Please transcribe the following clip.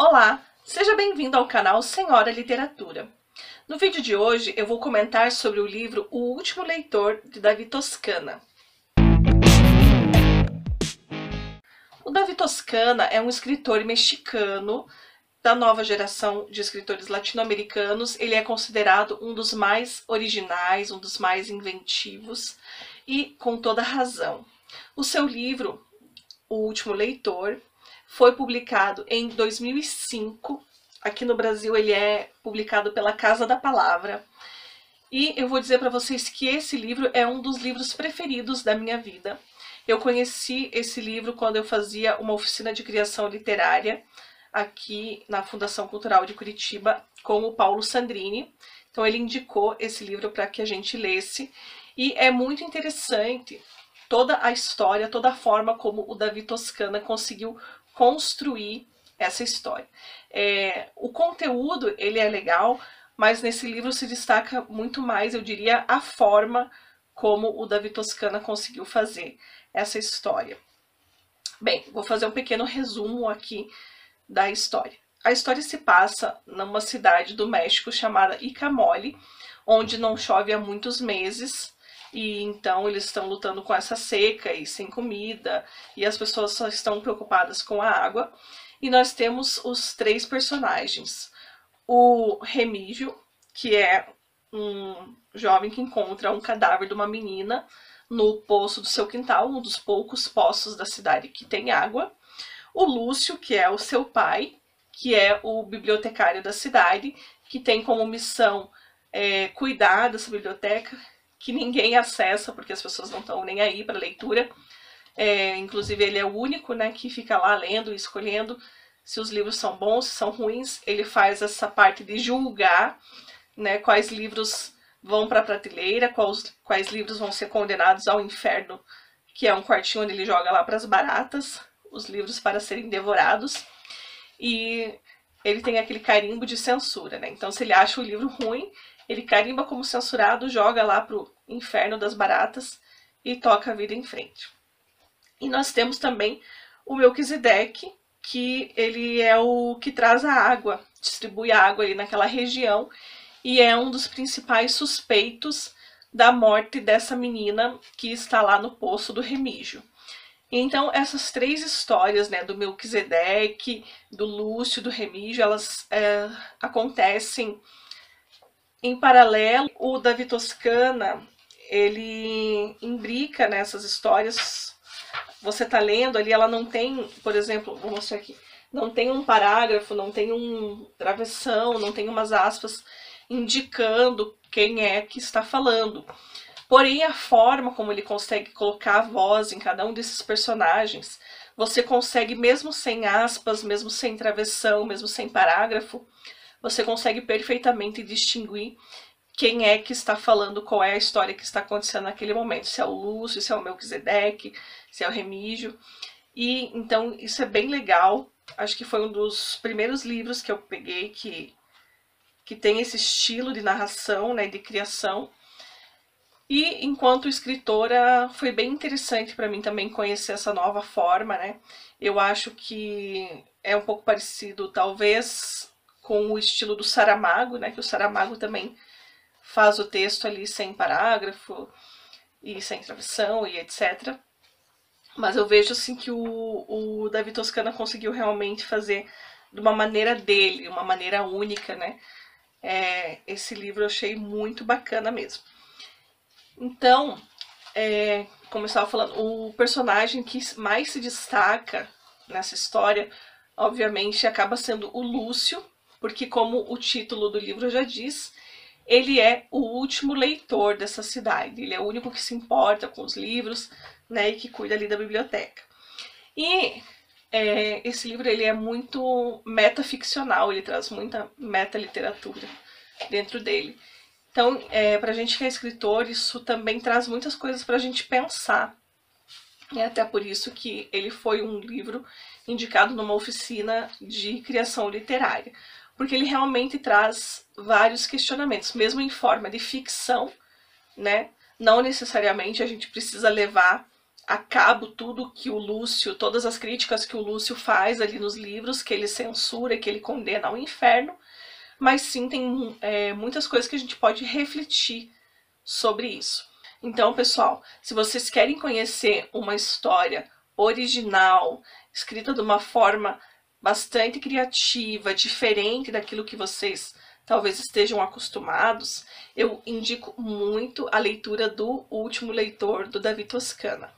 Olá, seja bem-vindo ao canal Senhora Literatura. No vídeo de hoje eu vou comentar sobre o livro O Último Leitor, de Davi Toscana. O Davi Toscana é um escritor mexicano da nova geração de escritores latino-americanos. Ele é considerado um dos mais originais, um dos mais inventivos e com toda razão. O seu livro, O Último Leitor, foi publicado em 2005. Aqui no Brasil ele é publicado pela Casa da Palavra. E eu vou dizer para vocês que esse livro é um dos livros preferidos da minha vida. Eu conheci esse livro quando eu fazia uma oficina de criação literária aqui na Fundação Cultural de Curitiba com o Paulo Sandrini. Então ele indicou esse livro para que a gente lesse e é muito interessante toda a história, toda a forma como o Davi Toscana conseguiu construir essa história. É, o conteúdo, ele é legal, mas nesse livro se destaca muito mais, eu diria, a forma como o Davi Toscana conseguiu fazer essa história. Bem, vou fazer um pequeno resumo aqui da história. A história se passa numa cidade do México chamada Icamole, onde não chove há muitos meses, e então eles estão lutando com essa seca e sem comida, e as pessoas só estão preocupadas com a água. E nós temos os três personagens. O Remígio, que é um jovem que encontra um cadáver de uma menina no poço do seu quintal, um dos poucos poços da cidade que tem água. O Lúcio, que é o seu pai, que é o bibliotecário da cidade, que tem como missão é, cuidar dessa biblioteca que ninguém acessa, porque as pessoas não estão nem aí para leitura. É, inclusive, ele é o único né, que fica lá lendo e escolhendo se os livros são bons, se são ruins. Ele faz essa parte de julgar né, quais livros vão para a prateleira, quais, quais livros vão ser condenados ao inferno, que é um quartinho onde ele joga lá para as baratas, os livros para serem devorados. E ele tem aquele carimbo de censura, né? Então, se ele acha o livro ruim, ele carimba como censurado, joga lá pro inferno das baratas e toca a vida em frente. E nós temos também o Melquisedeque, que ele é o que traz a água, distribui a água ali naquela região e é um dos principais suspeitos da morte dessa menina que está lá no poço do Remígio. Então, essas três histórias, né, do Melquisedeque, do Lúcio, do Remígio, elas é, acontecem em paralelo, o Davi Toscana, ele imbrica nessas histórias. Você está lendo ali, ela não tem, por exemplo, vou mostrar aqui, não tem um parágrafo, não tem um travessão, não tem umas aspas indicando quem é que está falando. Porém, a forma como ele consegue colocar a voz em cada um desses personagens, você consegue, mesmo sem aspas, mesmo sem travessão, mesmo sem parágrafo, você consegue perfeitamente distinguir quem é que está falando, qual é a história que está acontecendo naquele momento, se é o Lúcio, se é o Melquisedeque, se é o Remígio. E então isso é bem legal. Acho que foi um dos primeiros livros que eu peguei que, que tem esse estilo de narração, né, de criação. E enquanto escritora, foi bem interessante para mim também conhecer essa nova forma, né? Eu acho que é um pouco parecido, talvez, com o estilo do Saramago, né? Que o Saramago também faz o texto ali sem parágrafo e sem travessão e etc. Mas eu vejo assim que o, o Davi Toscana conseguiu realmente fazer de uma maneira dele, uma maneira única, né? É, esse livro eu achei muito bacana mesmo. Então, é, como eu estava falando, o personagem que mais se destaca nessa história, obviamente, acaba sendo o Lúcio, porque como o título do livro já diz, ele é o último leitor dessa cidade. Ele é o único que se importa com os livros, né, e que cuida ali da biblioteca. E é, esse livro ele é muito metaficcional, ele traz muita meta-literatura dentro dele. Então, é, para a gente que é escritor, isso também traz muitas coisas para a gente pensar. É até por isso que ele foi um livro indicado numa oficina de criação literária porque ele realmente traz vários questionamentos, mesmo em forma de ficção, né? Não necessariamente a gente precisa levar a cabo tudo que o Lúcio, todas as críticas que o Lúcio faz ali nos livros, que ele censura e que ele condena ao inferno, mas sim tem é, muitas coisas que a gente pode refletir sobre isso. Então, pessoal, se vocês querem conhecer uma história original, escrita de uma forma bastante criativa, diferente daquilo que vocês talvez estejam acostumados, eu indico muito a leitura do Último Leitor do Davi Toscana.